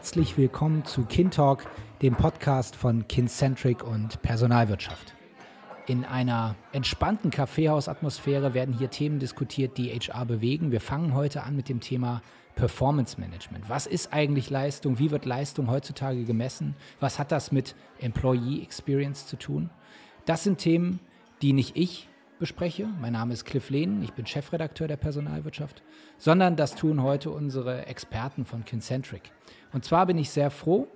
herzlich willkommen zu KinTalk, dem Podcast von Kincentric und Personalwirtschaft. In einer entspannten Kaffeehausatmosphäre werden hier Themen diskutiert, die HR bewegen. Wir fangen heute an mit dem Thema Performance Management. Was ist eigentlich Leistung? Wie wird Leistung heutzutage gemessen? Was hat das mit Employee Experience zu tun? Das sind Themen, die nicht ich bespreche. Mein Name ist Cliff Lehnen, ich bin Chefredakteur der Personalwirtschaft, sondern das tun heute unsere Experten von Kincentric. Und zwar bin ich sehr froh,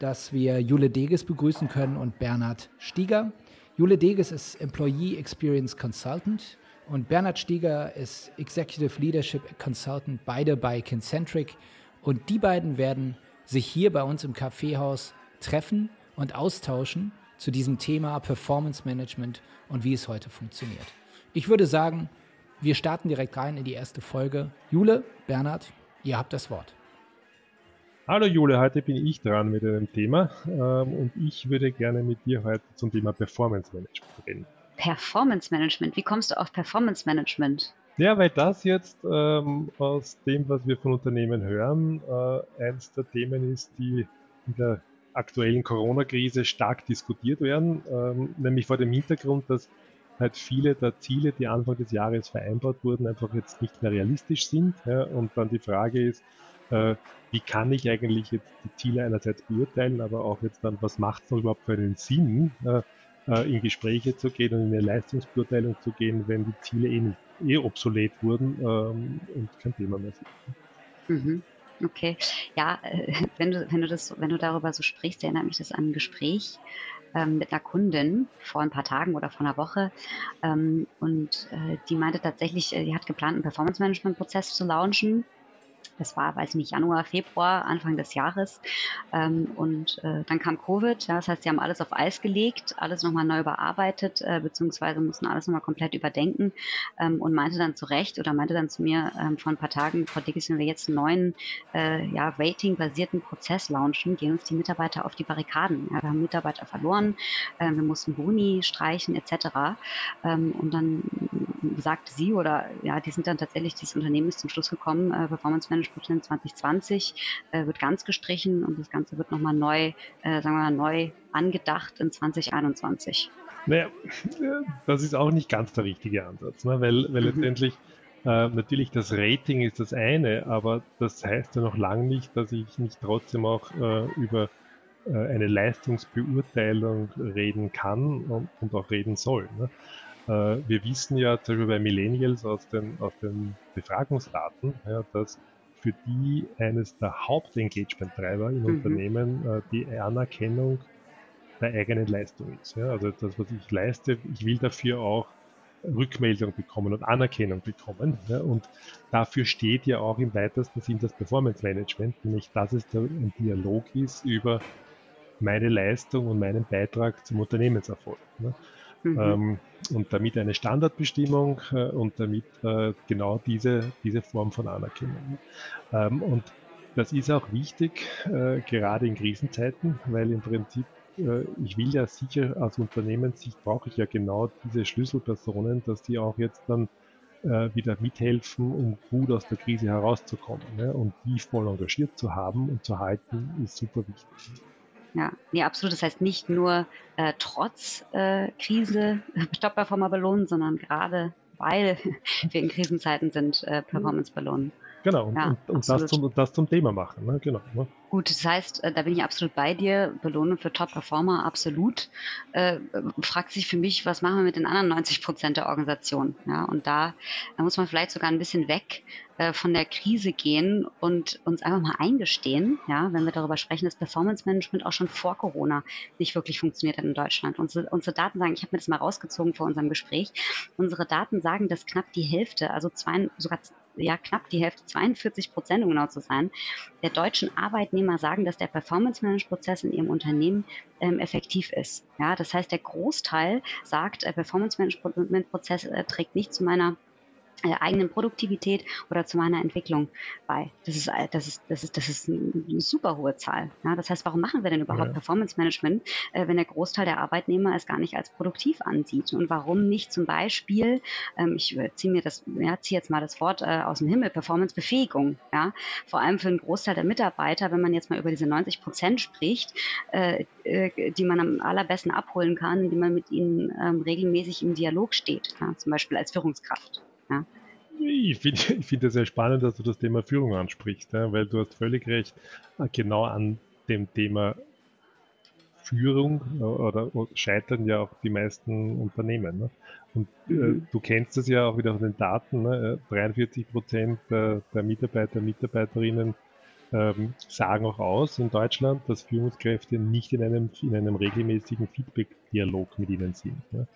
dass wir Jule Deges begrüßen können und Bernhard Stieger. Jule Deges ist Employee Experience Consultant und Bernhard Stieger ist Executive Leadership Consultant, beide bei Kincentric. Und die beiden werden sich hier bei uns im Kaffeehaus treffen und austauschen zu diesem Thema Performance Management und wie es heute funktioniert. Ich würde sagen, wir starten direkt rein in die erste Folge. Jule, Bernhard, ihr habt das Wort. Hallo Jule, heute bin ich dran mit einem Thema ähm, und ich würde gerne mit dir heute zum Thema Performance Management reden. Performance Management, wie kommst du auf Performance Management? Ja, weil das jetzt ähm, aus dem, was wir von Unternehmen hören, äh, eines der Themen ist, die in der aktuellen Corona-Krise stark diskutiert werden, ähm, nämlich vor dem Hintergrund, dass halt viele der Ziele, die Anfang des Jahres vereinbart wurden, einfach jetzt nicht mehr realistisch sind. Und dann die Frage ist, äh, wie kann ich eigentlich jetzt die Ziele einerseits beurteilen, aber auch jetzt dann, was macht es überhaupt für einen Sinn, äh, in Gespräche zu gehen und in eine Leistungsbeurteilung zu gehen, wenn die Ziele eh, eh obsolet wurden ähm, und kein Thema mehr sind. Mhm. Okay, ja, äh, wenn du, wenn du das, wenn du darüber so sprichst, erinnert mich das an ein Gespräch ähm, mit einer Kundin vor ein paar Tagen oder vor einer Woche. Ähm, und äh, die meinte tatsächlich, äh, die hat geplant, einen Performance-Management-Prozess zu launchen das war, weiß ich nicht, Januar, Februar, Anfang des Jahres. Ähm, und äh, dann kam Covid. Ja, das heißt, sie haben alles auf Eis gelegt, alles nochmal neu überarbeitet, äh, beziehungsweise mussten alles nochmal komplett überdenken ähm, und meinte dann zu Recht oder meinte dann zu mir ähm, vor ein paar Tagen, Frau Dickes, wenn wir jetzt einen neuen äh, ja, Rating-basierten Prozess launchen, gehen uns die Mitarbeiter auf die Barrikaden. Ja, wir haben Mitarbeiter verloren, äh, wir mussten Boni streichen etc. Ähm, und dann sagte sie oder ja, die sind dann tatsächlich, dieses Unternehmen ist zum Schluss gekommen, äh, Performance Management Prozent 2020 äh, wird ganz gestrichen und das Ganze wird nochmal neu, äh, sagen wir mal, neu angedacht in 2021. Naja, das ist auch nicht ganz der richtige Ansatz, ne? weil, weil mhm. letztendlich äh, natürlich das Rating ist das eine, aber das heißt ja noch lange nicht, dass ich nicht trotzdem auch äh, über äh, eine Leistungsbeurteilung reden kann und, und auch reden soll. Ne? Äh, wir wissen ja zum Beispiel bei Millennials aus den, aus den Befragungsdaten, ja, dass für die eines der Hauptengagement-Treiber in mhm. Unternehmen äh, die Anerkennung der eigenen Leistung ist. Ja? Also das, was ich leiste, ich will dafür auch Rückmeldung bekommen und Anerkennung bekommen. Ja? Und dafür steht ja auch im weitesten Sinn das Performance Management, nämlich dass es da ein Dialog ist über meine Leistung und meinen Beitrag zum Unternehmenserfolg. Ne? Mhm. Ähm, und damit eine Standardbestimmung äh, und damit äh, genau diese, diese Form von Anerkennung. Ähm, und das ist auch wichtig, äh, gerade in Krisenzeiten, weil im Prinzip äh, ich will ja sicher aus Unternehmenssicht brauche ich ja genau diese Schlüsselpersonen, dass die auch jetzt dann äh, wieder mithelfen, um gut aus der Krise herauszukommen. Ne? Und die voll engagiert zu haben und zu halten, ist super wichtig. Ja, nee, absolut. Das heißt nicht nur äh, trotz äh, Krise Top-Performer belohnen, sondern gerade weil wir in Krisenzeiten sind, äh, Performance belohnen. Genau, und, ja, und, und das, zum, das zum Thema machen. Ne? Genau, ne? Gut, das heißt, äh, da bin ich absolut bei dir. Belohnung für Top-Performer, absolut. Äh, fragt sich für mich, was machen wir mit den anderen 90 Prozent der Organisation? Ja, und da, da muss man vielleicht sogar ein bisschen weg äh, von der Krise gehen und uns einfach mal eingestehen, ja, wenn wir darüber sprechen, dass Performance Management auch schon vor Corona nicht wirklich funktioniert hat in Deutschland. Unsere, unsere Daten sagen, ich habe mir das mal rausgezogen vor unserem Gespräch, unsere Daten sagen, dass knapp die Hälfte, also zwei, sogar ja knapp die Hälfte, 42 Prozent, um genau zu sein, der deutschen Arbeitnehmer sagen, dass der Performance-Management-Prozess in ihrem Unternehmen ähm, effektiv ist. Ja, das heißt, der Großteil sagt, der Performance-Management-Prozess äh, trägt nicht zu meiner äh, eigenen Produktivität oder zu meiner Entwicklung bei. Das ist, äh, das ist, das ist, das ist eine super hohe Zahl. Ja, das heißt, warum machen wir denn überhaupt ja. Performance Management, äh, wenn der Großteil der Arbeitnehmer es gar nicht als produktiv ansieht? Und warum nicht zum Beispiel, ähm, ich äh, ziehe mir das, ja, ziehe jetzt mal das Wort äh, aus dem Himmel, Performance Befähigung, ja, vor allem für einen Großteil der Mitarbeiter, wenn man jetzt mal über diese 90 Prozent spricht, äh, die man am allerbesten abholen kann, indem man mit ihnen ähm, regelmäßig im Dialog steht, ja, zum Beispiel als Führungskraft. Ja. Ich finde ich find es sehr spannend, dass du das Thema Führung ansprichst, ja, weil du hast völlig recht, äh, genau an dem Thema Führung äh, oder, scheitern ja auch die meisten Unternehmen. Ne? Und äh, mhm. du kennst das ja auch wieder von den Daten. Ne? 43 äh, Prozent der, der Mitarbeiter und Mitarbeiterinnen ähm, sagen auch aus in Deutschland, dass Führungskräfte nicht in einem, in einem regelmäßigen Feedback-Dialog mit ihnen sind. Ne?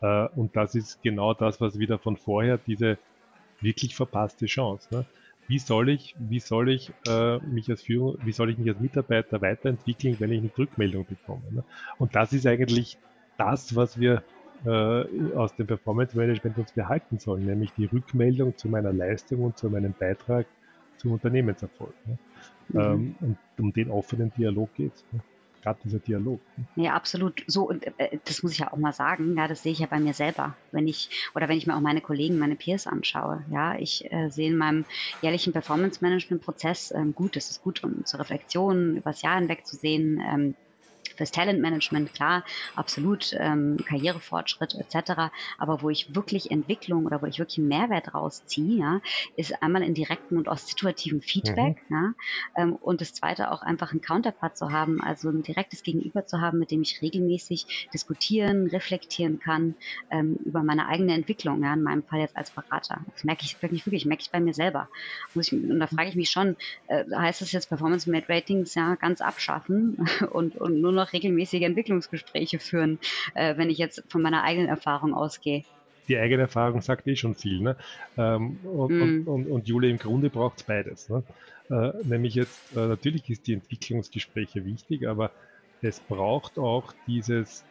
Äh, und das ist genau das, was wieder von vorher diese wirklich verpasste Chance. Ne? Wie soll ich, wie soll ich äh, mich als Führung, wie soll ich mich als Mitarbeiter weiterentwickeln, wenn ich eine Rückmeldung bekomme? Ne? Und das ist eigentlich das, was wir äh, aus dem Performance Management uns behalten sollen, nämlich die Rückmeldung zu meiner Leistung und zu meinem Beitrag zum Unternehmenserfolg. Ne? Mhm. Ähm, und um den offenen Dialog geht es. Ne? Gerade dieser Dialog. Ja, absolut. So, und äh, das muss ich ja auch mal sagen, ja, das sehe ich ja bei mir selber, wenn ich, oder wenn ich mir auch meine Kollegen, meine Peers anschaue. Ja, ich äh, sehe in meinem jährlichen Performance-Management-Prozess, ähm, gut, es ist gut, um zur Reflexion übers Jahr hinweg zu sehen, ähm, fürs Talentmanagement, klar, absolut, ähm, Karrierefortschritt etc. Aber wo ich wirklich Entwicklung oder wo ich wirklich einen Mehrwert rausziehe, ja, ist einmal in direktem und auch situativen Feedback. Mhm. Ja, ähm, und das zweite auch einfach einen Counterpart zu haben, also ein direktes Gegenüber zu haben, mit dem ich regelmäßig diskutieren, reflektieren kann ähm, über meine eigene Entwicklung, ja, in meinem Fall jetzt als Berater. Das merke ich wirklich, wirklich, merke ich bei mir selber. Ich, und da frage ich mich schon, äh, heißt das jetzt Performance Made Ratings ja ganz abschaffen und, und nur noch noch regelmäßige Entwicklungsgespräche führen, äh, wenn ich jetzt von meiner eigenen Erfahrung ausgehe. Die eigene Erfahrung sagt eh schon viel. Ne? Ähm, und, mm. und, und, und, Jule, im Grunde braucht es beides. Ne? Äh, nämlich jetzt, äh, natürlich ist die Entwicklungsgespräche wichtig, aber es braucht auch dieses,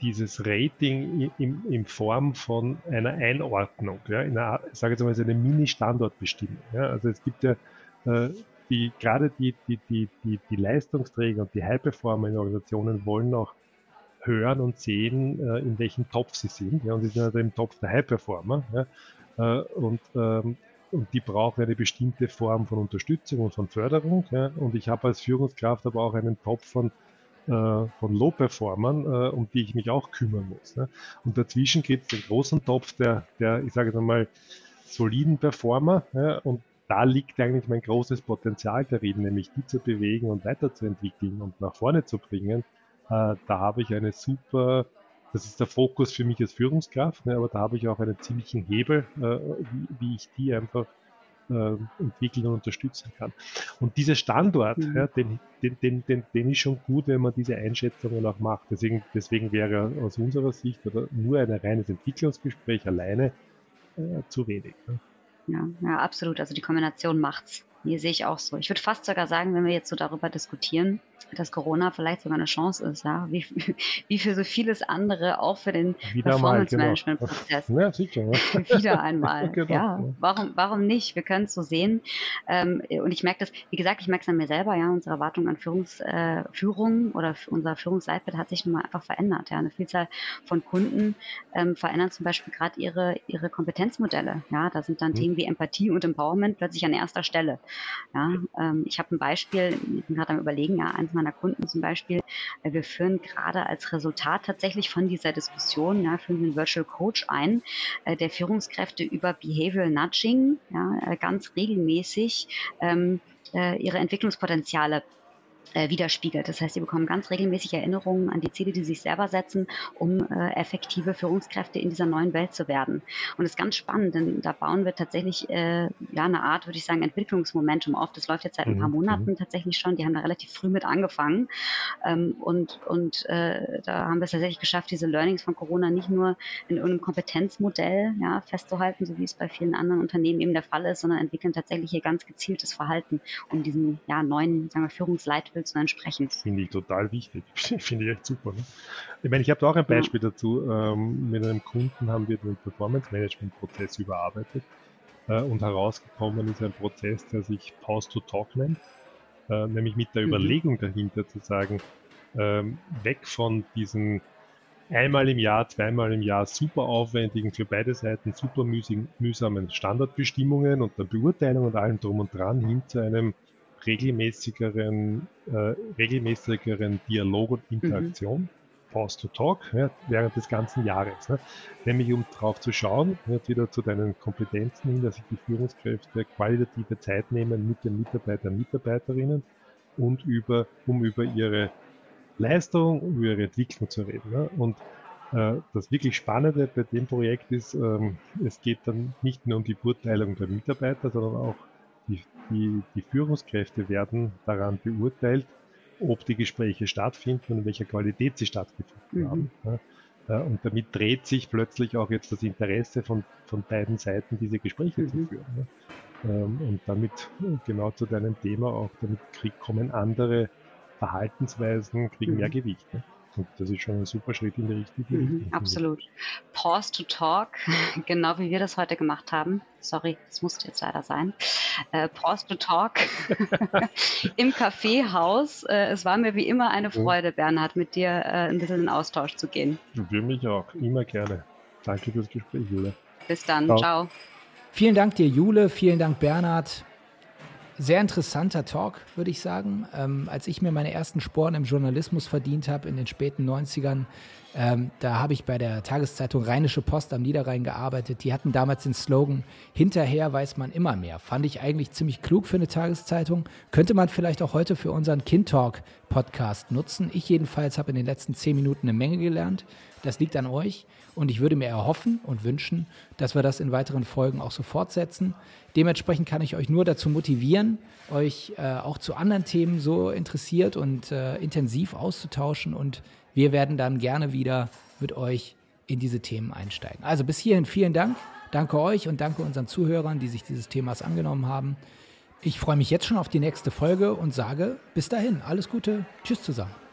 dieses Rating in, in, Form von einer Einordnung, ja, in einer, ich sage jetzt mal, eine Mini-Standortbestimmung. Ja. Also es gibt ja äh, die, gerade die, die, die, die, die Leistungsträger und die High-Performer in Organisationen wollen auch hören und sehen, äh, in welchem Topf sie sind. Ja, und sie sind also im Topf der High-Performer. Ja, äh, und, ähm, und die brauchen eine bestimmte Form von Unterstützung und von Förderung. Ja, und ich habe als Führungskraft aber auch einen Topf von äh, von Low-Performern, äh, um die ich mich auch kümmern muss. Und dazwischen gibt es den großen Topf der, der ich sage jetzt einmal, soliden Performer und da liegt eigentlich mein großes Potenzial darin, nämlich die zu bewegen und weiterzuentwickeln und nach vorne zu bringen. Äh, da habe ich eine super, das ist der Fokus für mich als Führungskraft, ne, aber da habe ich auch einen ziemlichen Hebel, äh, wie, ich die einfach äh, entwickeln und unterstützen kann. Und dieser Standort, mhm. den, den, den, den, ist schon gut, wenn man diese Einschätzungen auch macht. Deswegen, deswegen wäre aus unserer Sicht oder nur ein reines Entwicklungsgespräch alleine zu wenig. Ja, ja, absolut. Also die Kombination macht's. Hier sehe ich auch so. Ich würde fast sogar sagen, wenn wir jetzt so darüber diskutieren, dass Corona vielleicht sogar eine Chance ist, ja, wie, wie für so vieles andere, auch für den Performance-Management-Prozess. Genau. Ja, sicher. Ja. Wieder einmal. genau. Ja, warum, warum nicht? Wir können es so sehen. Ähm, und ich merke das, wie gesagt, ich merke es an mir selber, ja, unsere Erwartung an Führungs, äh, Führung oder unser Führungsleitbild hat sich nun mal einfach verändert. Ja, eine Vielzahl von Kunden ähm, verändern zum Beispiel gerade ihre, ihre Kompetenzmodelle. Ja, da sind dann mhm. Themen wie Empathie und Empowerment plötzlich an erster Stelle. Ja, ähm, ich habe ein Beispiel, ich bin gerade am überlegen, ja, eins meiner Kunden zum Beispiel, wir führen gerade als Resultat tatsächlich von dieser Diskussion, ja, führen einen Virtual Coach ein, äh, der Führungskräfte über Behavioral Nudging ja, äh, ganz regelmäßig ähm, äh, ihre Entwicklungspotenziale äh, widerspiegelt. Das heißt, sie bekommen ganz regelmäßig Erinnerungen an die Ziele, die sie sich selber setzen, um äh, effektive Führungskräfte in dieser neuen Welt zu werden. Und das ist ganz spannend, denn da bauen wir tatsächlich äh, ja eine Art, würde ich sagen, Entwicklungsmomentum auf. Das läuft jetzt seit ein paar mhm, Monaten mhm. tatsächlich schon. Die haben da relativ früh mit angefangen. Ähm, und und äh, da haben wir es tatsächlich geschafft, diese Learnings von Corona nicht nur in irgendeinem Kompetenzmodell ja, festzuhalten, so wie es bei vielen anderen Unternehmen eben der Fall ist, sondern entwickeln tatsächlich hier ganz gezieltes Verhalten, um diesen ja, neuen sagen wir, Führungsleitbild willst du entsprechen. Finde ich total wichtig. Finde ich echt super. Ne? Ich meine, ich habe da auch ein Beispiel ja. dazu. Ähm, mit einem Kunden haben wir den Performance-Management-Prozess überarbeitet äh, und herausgekommen ist ein Prozess, der sich Pause-to-Talk nennt, äh, nämlich mit der mhm. Überlegung dahinter zu sagen, ähm, weg von diesen einmal im Jahr, zweimal im Jahr super aufwendigen, für beide Seiten super mühsamen Standardbestimmungen und der Beurteilung und allem drum und dran hin zu einem regelmäßigeren, äh, regelmäßigeren Dialog und. Interaktion. Mhm. Pause to Talk ja, während des ganzen Jahres. Ne? Nämlich um drauf zu schauen, ja, wieder zu deinen Kompetenzen hin, dass sich die Führungskräfte qualitative Zeit nehmen mit den Mitarbeitern und Mitarbeiterinnen und über, um über ihre Leistung, über ihre Entwicklung zu reden. Ne? Und äh, das wirklich Spannende bei dem Projekt ist, ähm, es geht dann nicht nur um die Beurteilung der Mitarbeiter, sondern auch die, die, die Führungskräfte werden daran beurteilt, ob die Gespräche stattfinden und in welcher Qualität sie stattgefunden mhm. haben. Ja? Äh, und damit dreht sich plötzlich auch jetzt das Interesse von, von beiden Seiten, diese Gespräche mhm. zu führen. Ähm, und damit genau zu deinem Thema auch, damit kommen andere Verhaltensweisen kriegen mhm. mehr Gewicht. Und das ist schon ein super Schritt in die richtige mhm, Richtung. Absolut. Pause to talk, genau wie wir das heute gemacht haben. Sorry, das musste jetzt leider sein. Äh, Pause to talk im Kaffeehaus. Äh, es war mir wie immer eine Freude, Bernhard, mit dir äh, ein bisschen in Austausch zu gehen. Für mich auch, immer gerne. Danke fürs Gespräch, Jule. Bis dann, ciao. ciao. Vielen Dank dir, Jule. Vielen Dank, Bernhard sehr interessanter Talk, würde ich sagen. Ähm, als ich mir meine ersten Sporen im Journalismus verdient habe in den späten 90ern, ähm, da habe ich bei der Tageszeitung Rheinische Post am Niederrhein gearbeitet. Die hatten damals den Slogan, hinterher weiß man immer mehr. Fand ich eigentlich ziemlich klug für eine Tageszeitung. Könnte man vielleicht auch heute für unseren Kind Talk Podcast nutzen. Ich jedenfalls habe in den letzten zehn Minuten eine Menge gelernt. Das liegt an euch. Und ich würde mir erhoffen und wünschen, dass wir das in weiteren Folgen auch so fortsetzen. Dementsprechend kann ich euch nur dazu motivieren, euch äh, auch zu anderen Themen so interessiert und äh, intensiv auszutauschen. Und wir werden dann gerne wieder mit euch in diese Themen einsteigen. Also bis hierhin vielen Dank. Danke euch und danke unseren Zuhörern, die sich dieses Themas angenommen haben. Ich freue mich jetzt schon auf die nächste Folge und sage bis dahin alles Gute. Tschüss zusammen.